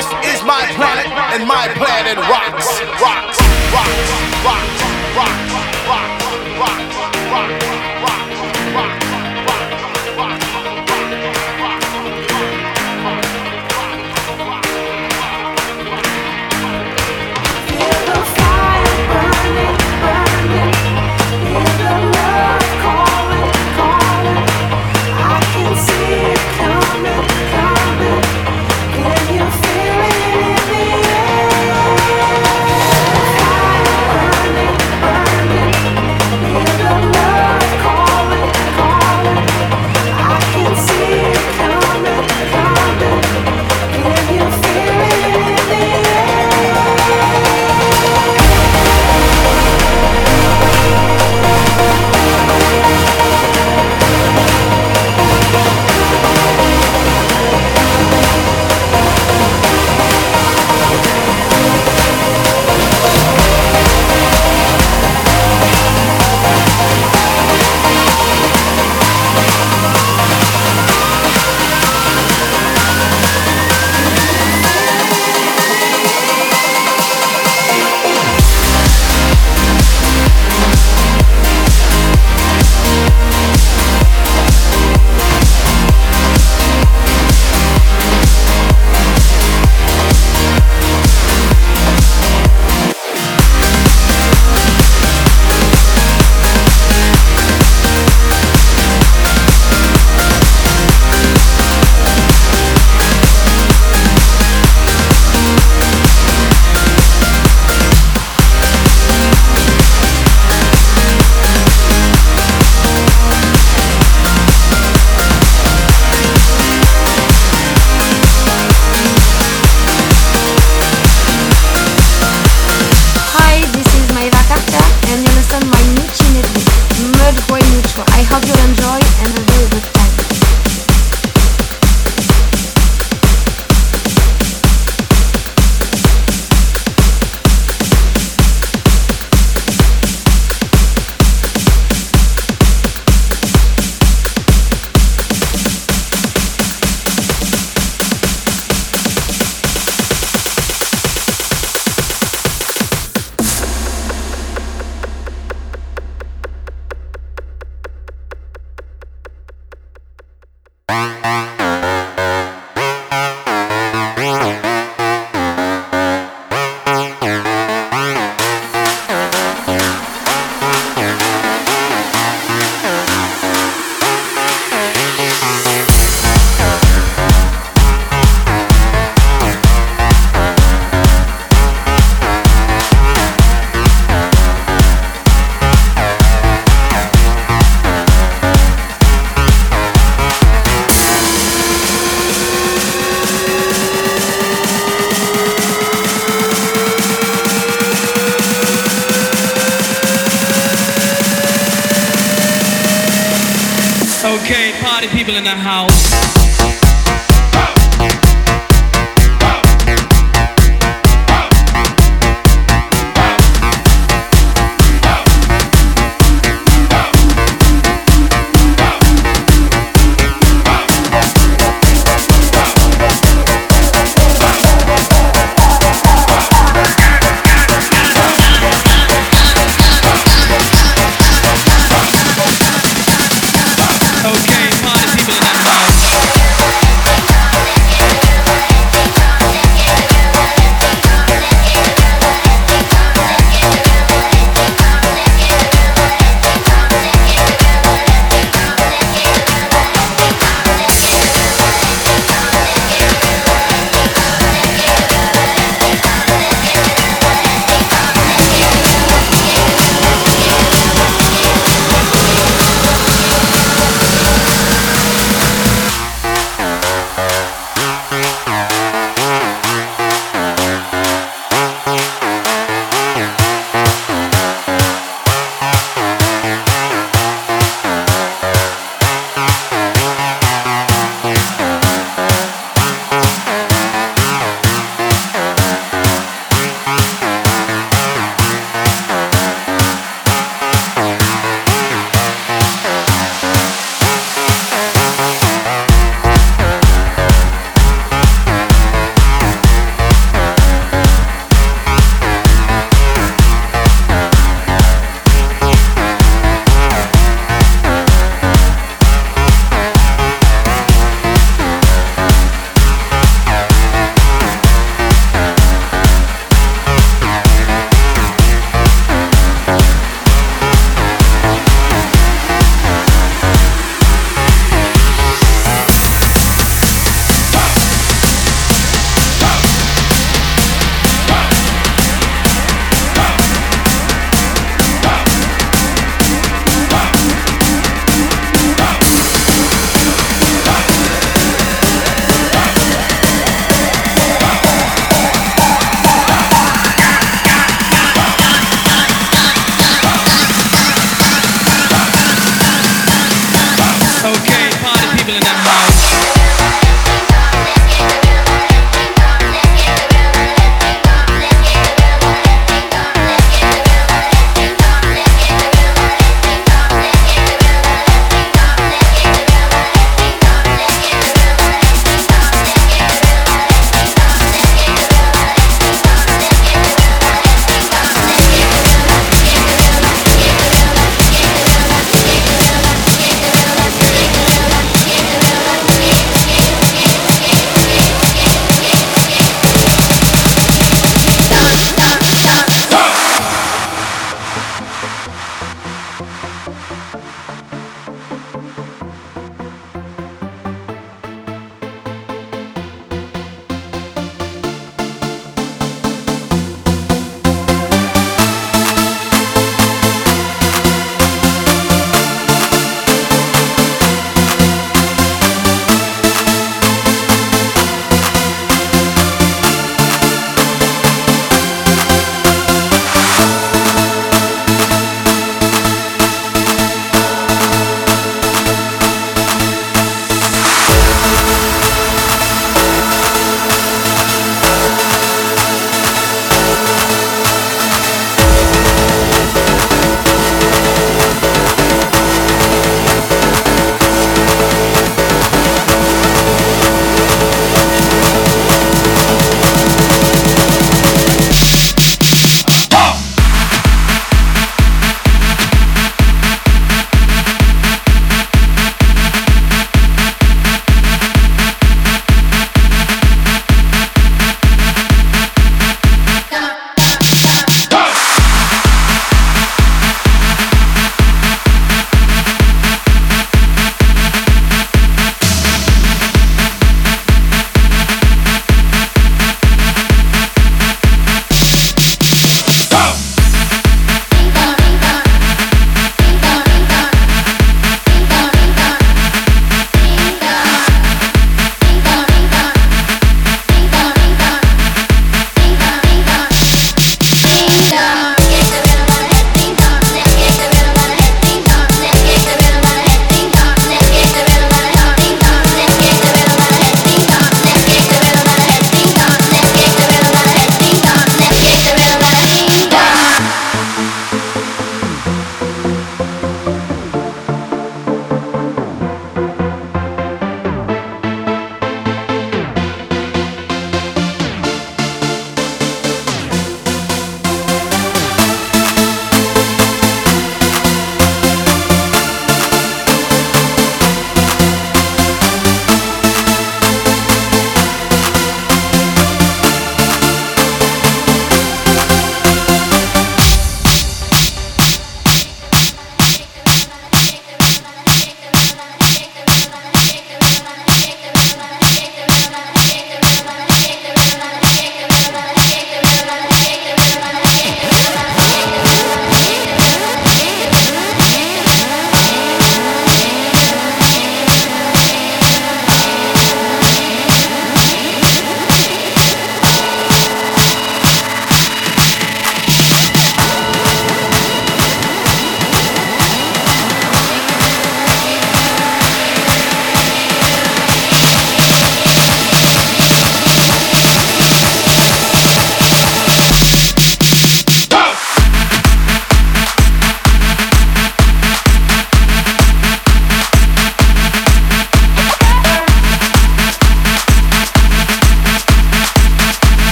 This is my planet, and my planet rocks, rocks, rocks, rocks, rocks, rocks, rocks, rocks. rocks.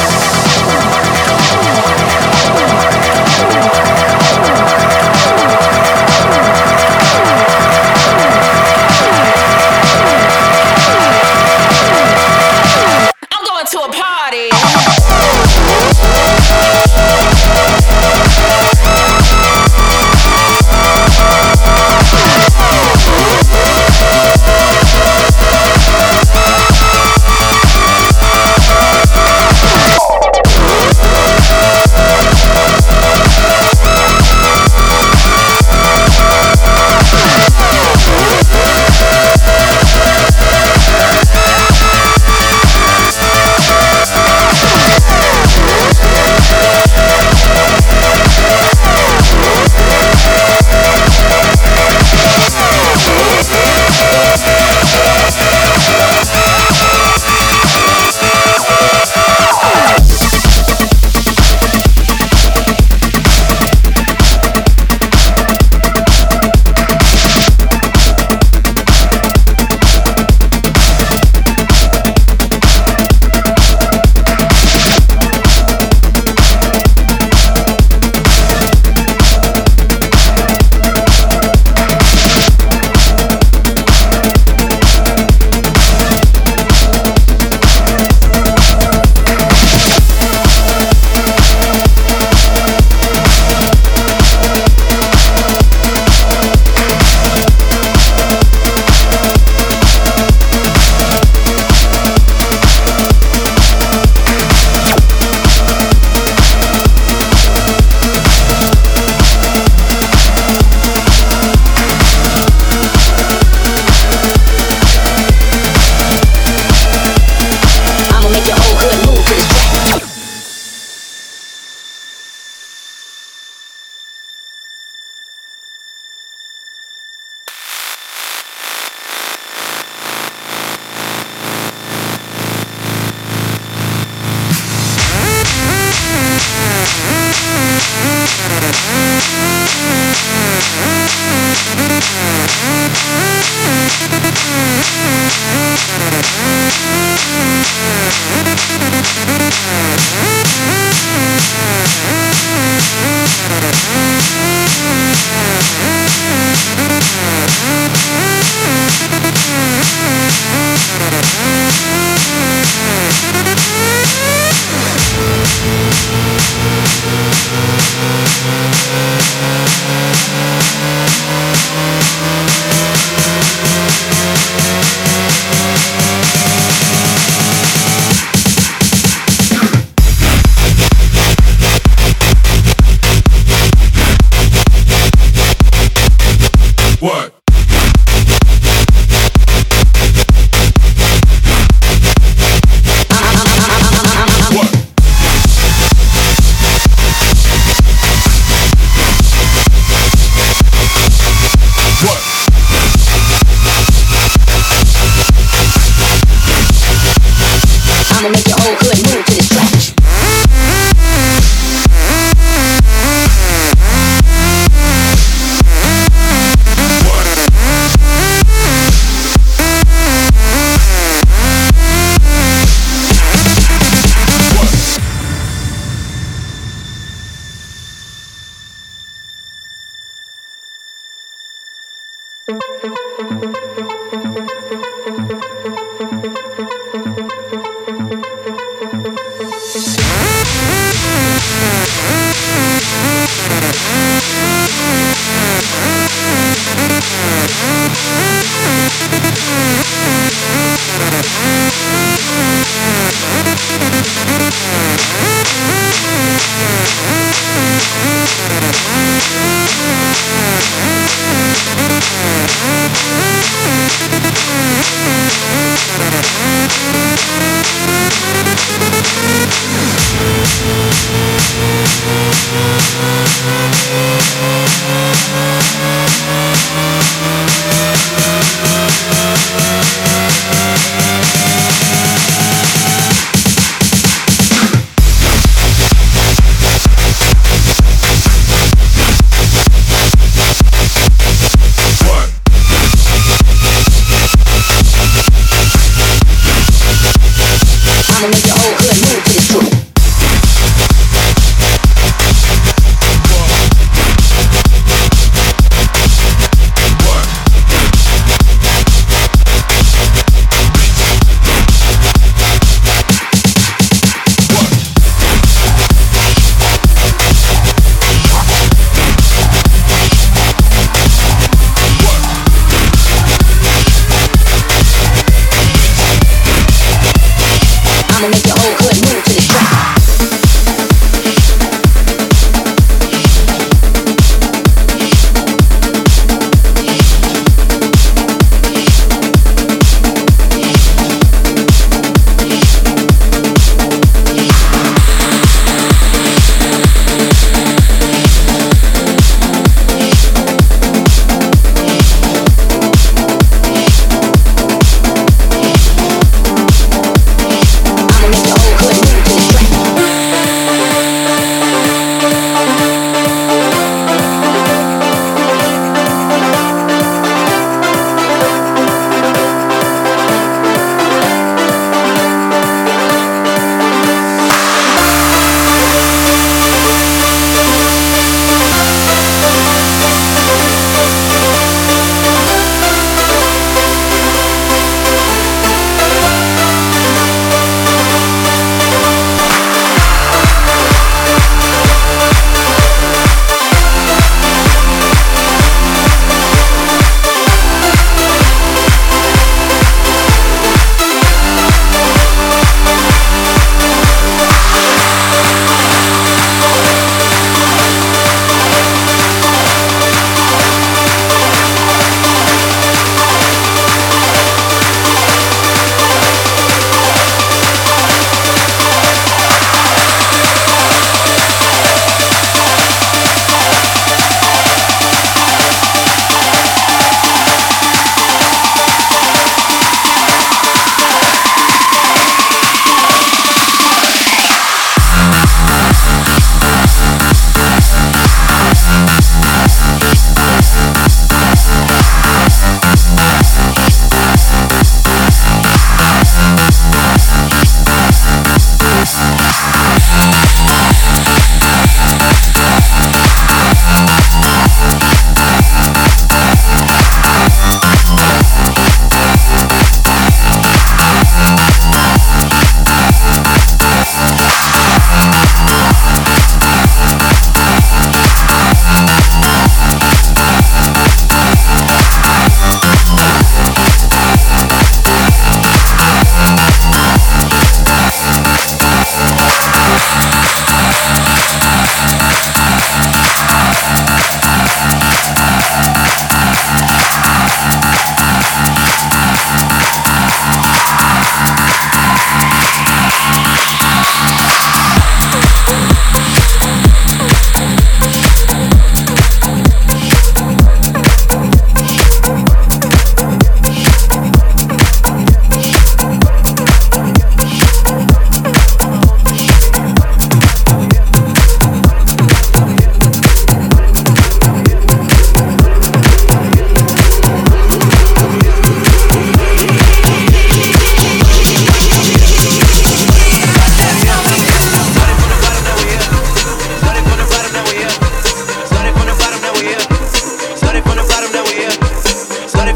Yeah.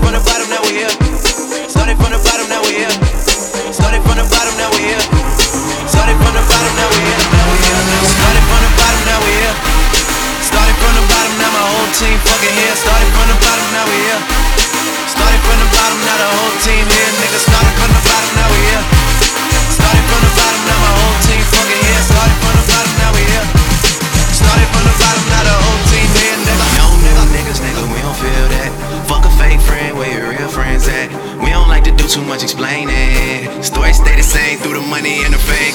Run about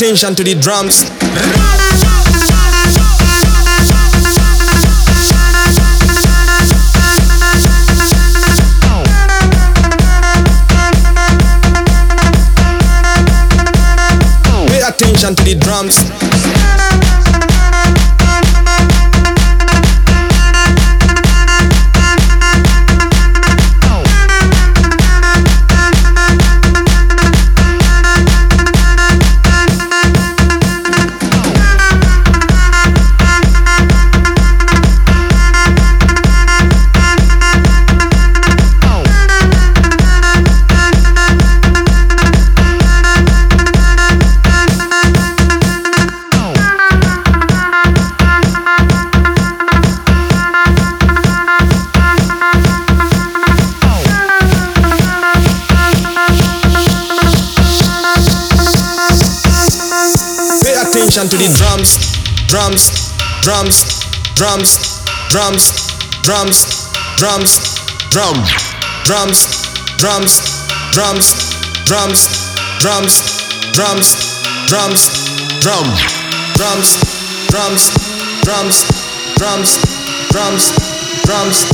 attention to the drums. Pay attention to the drums. Attention to the drums, drums, drums, drums, drums, drums, drums, drum, drums, drums, drums, drums, drums, drums, drums, drum, drums, drums, drums, drums, drums, drums,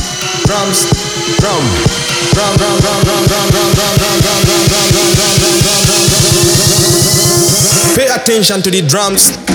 drums, drum, Pay attention to the drums.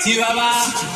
See you, bye.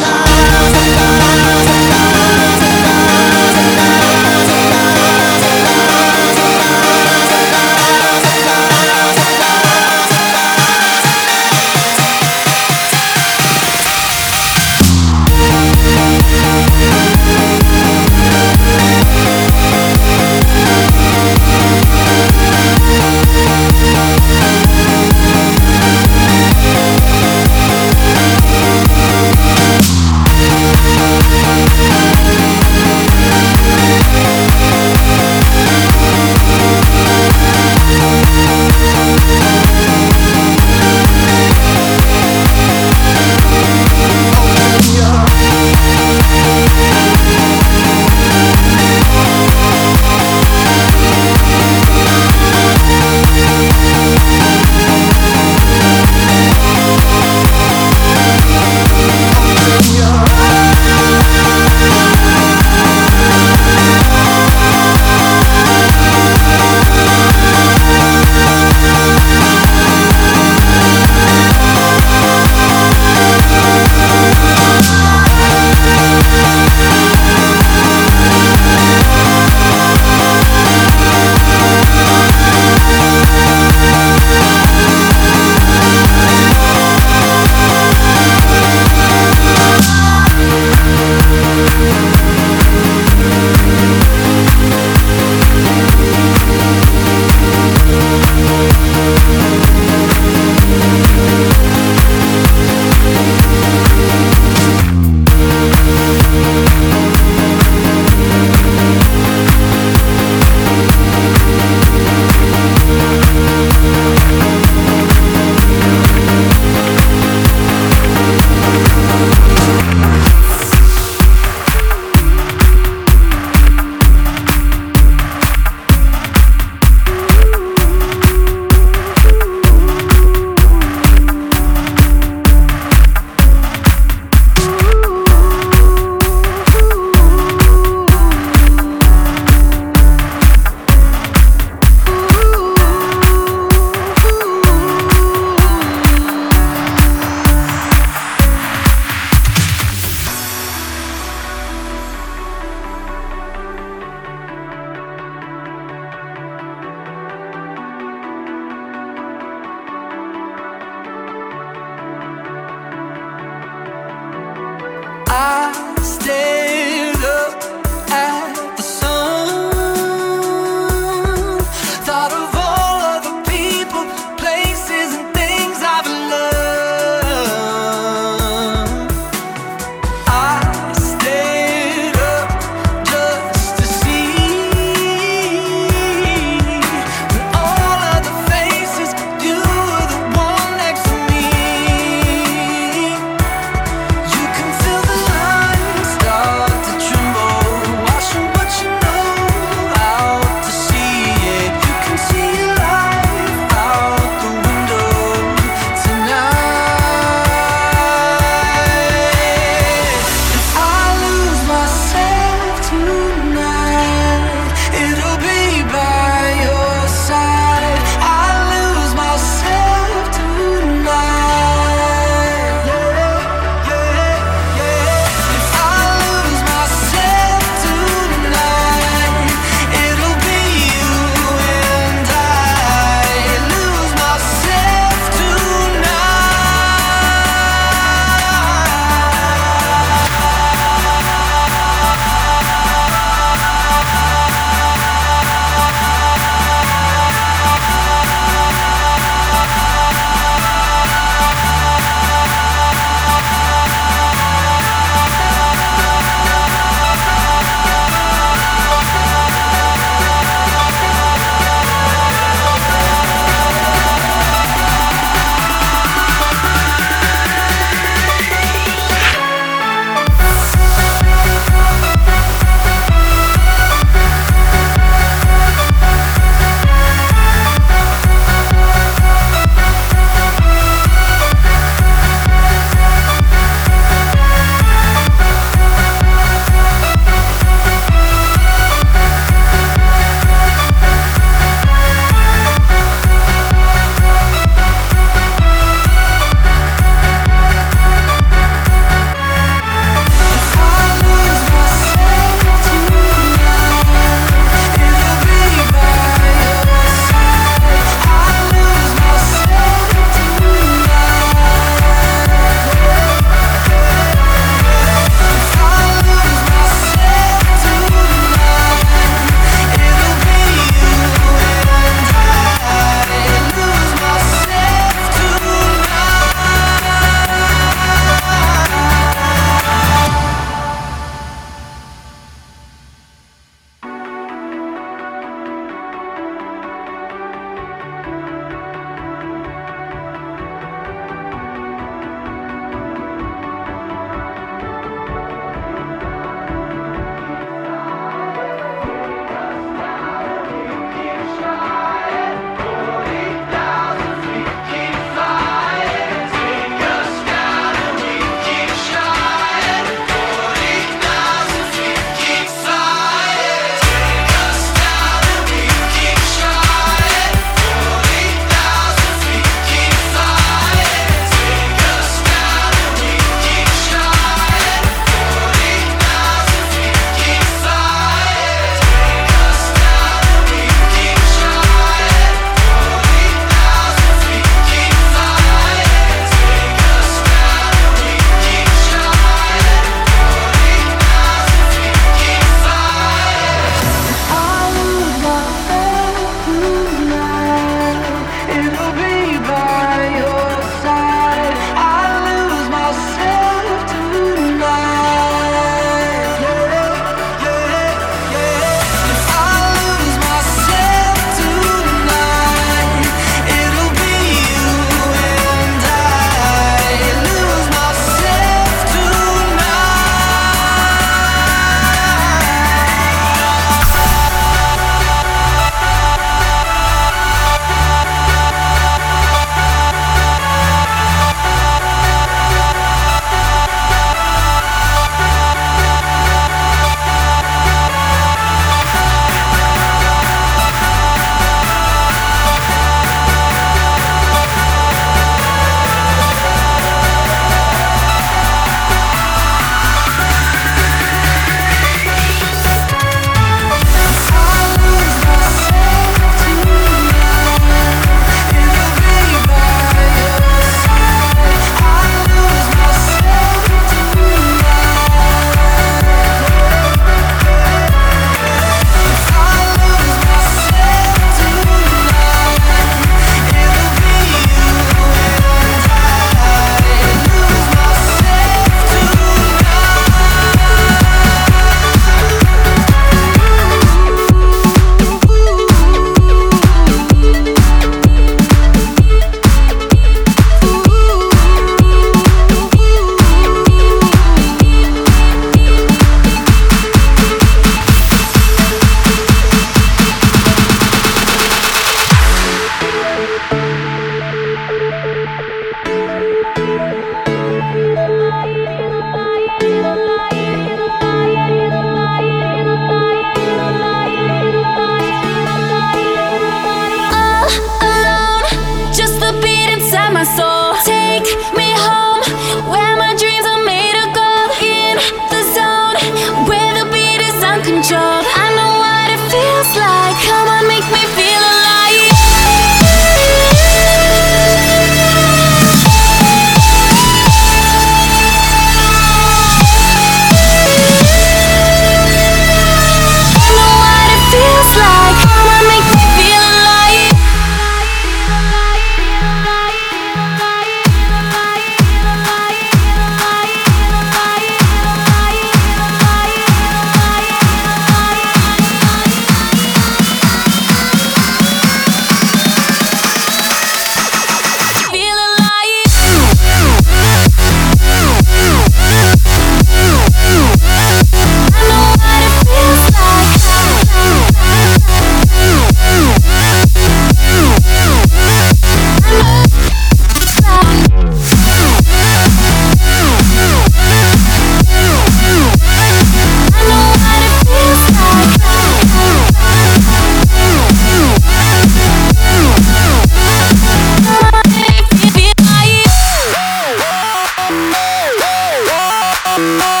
Música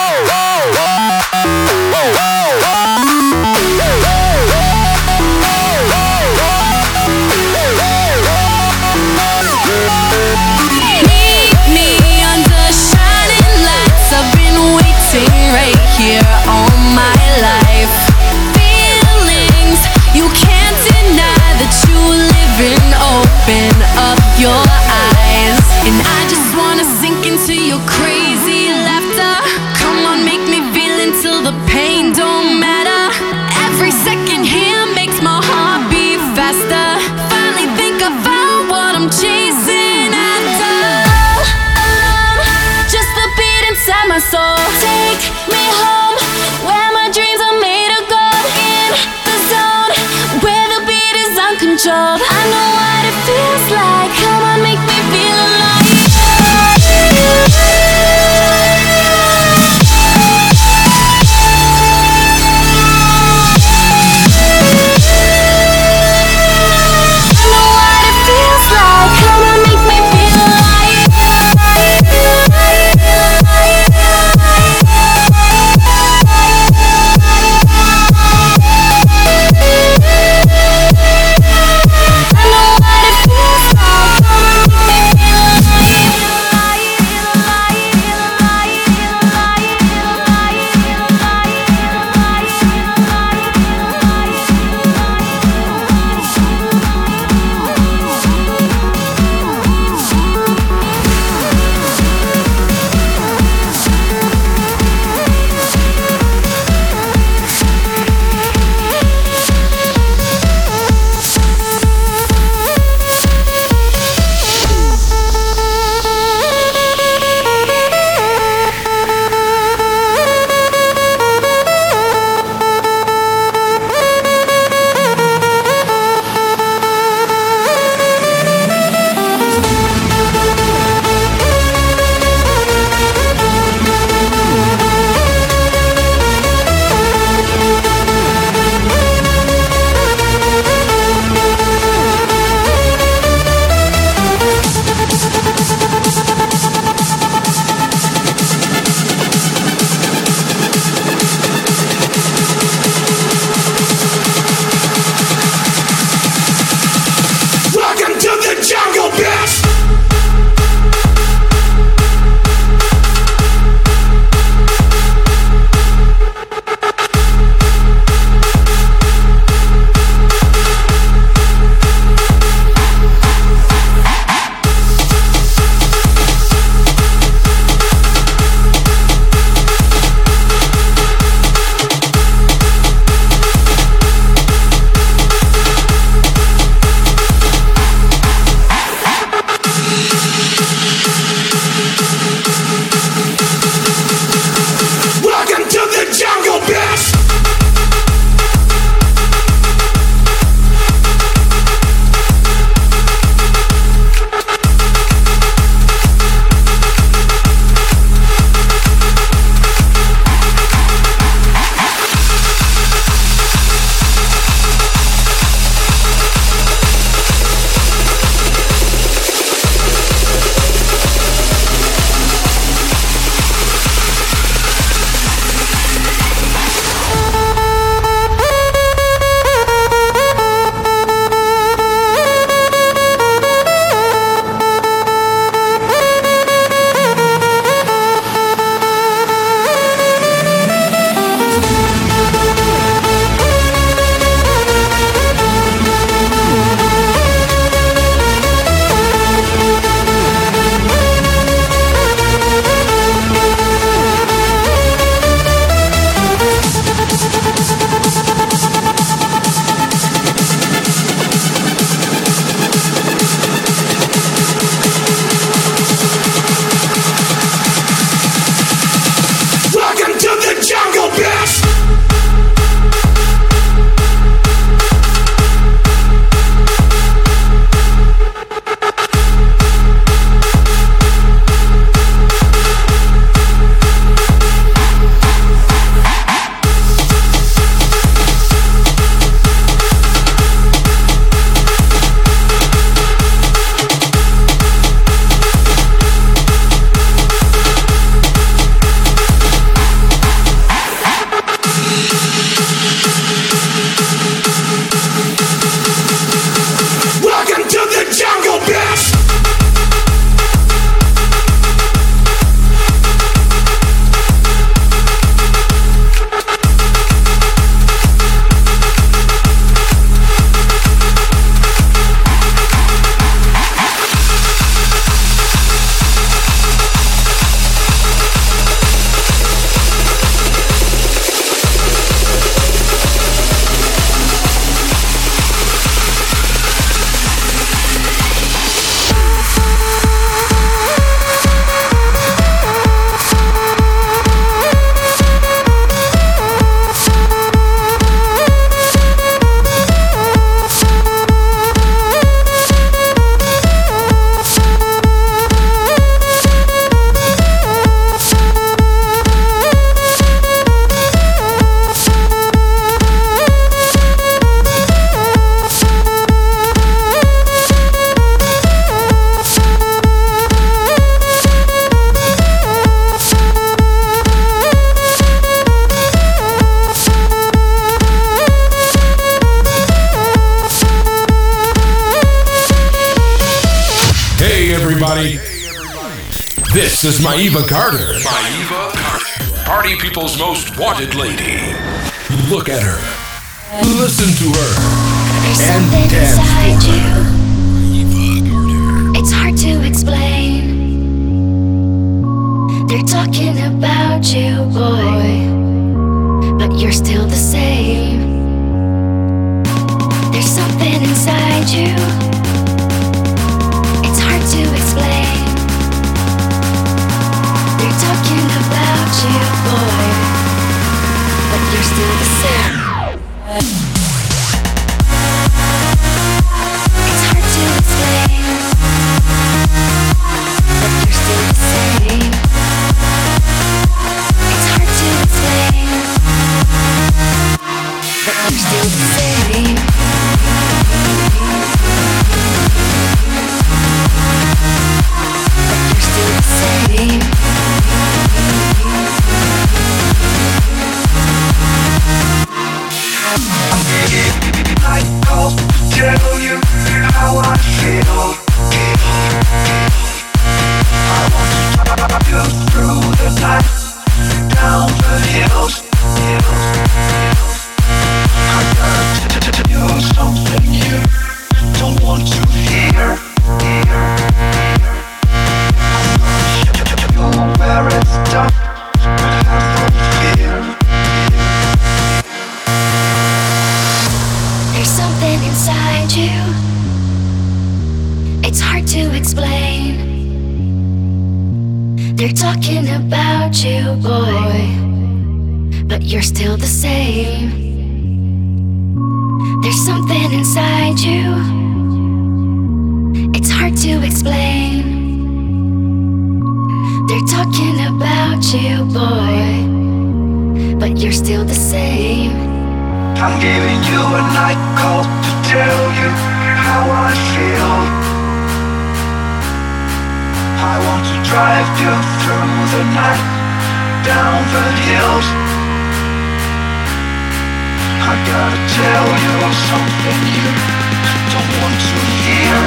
don't want to hear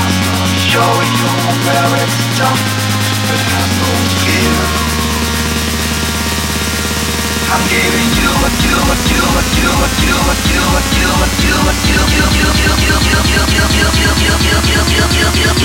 I still show your merit stuff but have no fear I'm giving you a you a you a you a you a you a you a you a you you you you you you you you you you you you you you you you you you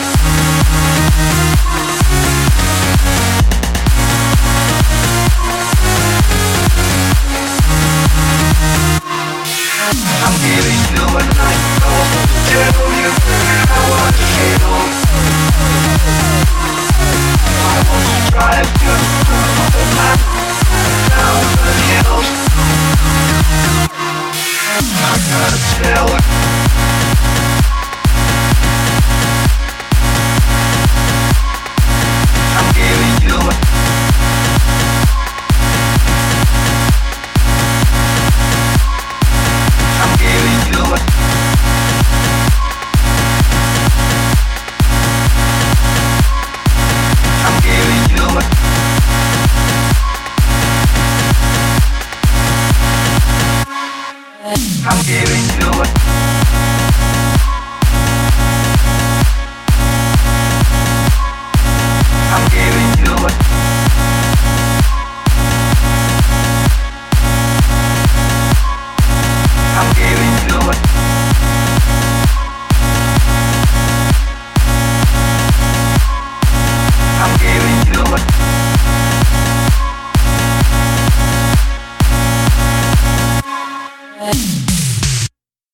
I'm giving you a night Tell you I want to get I want to drive you the I gotta tell her.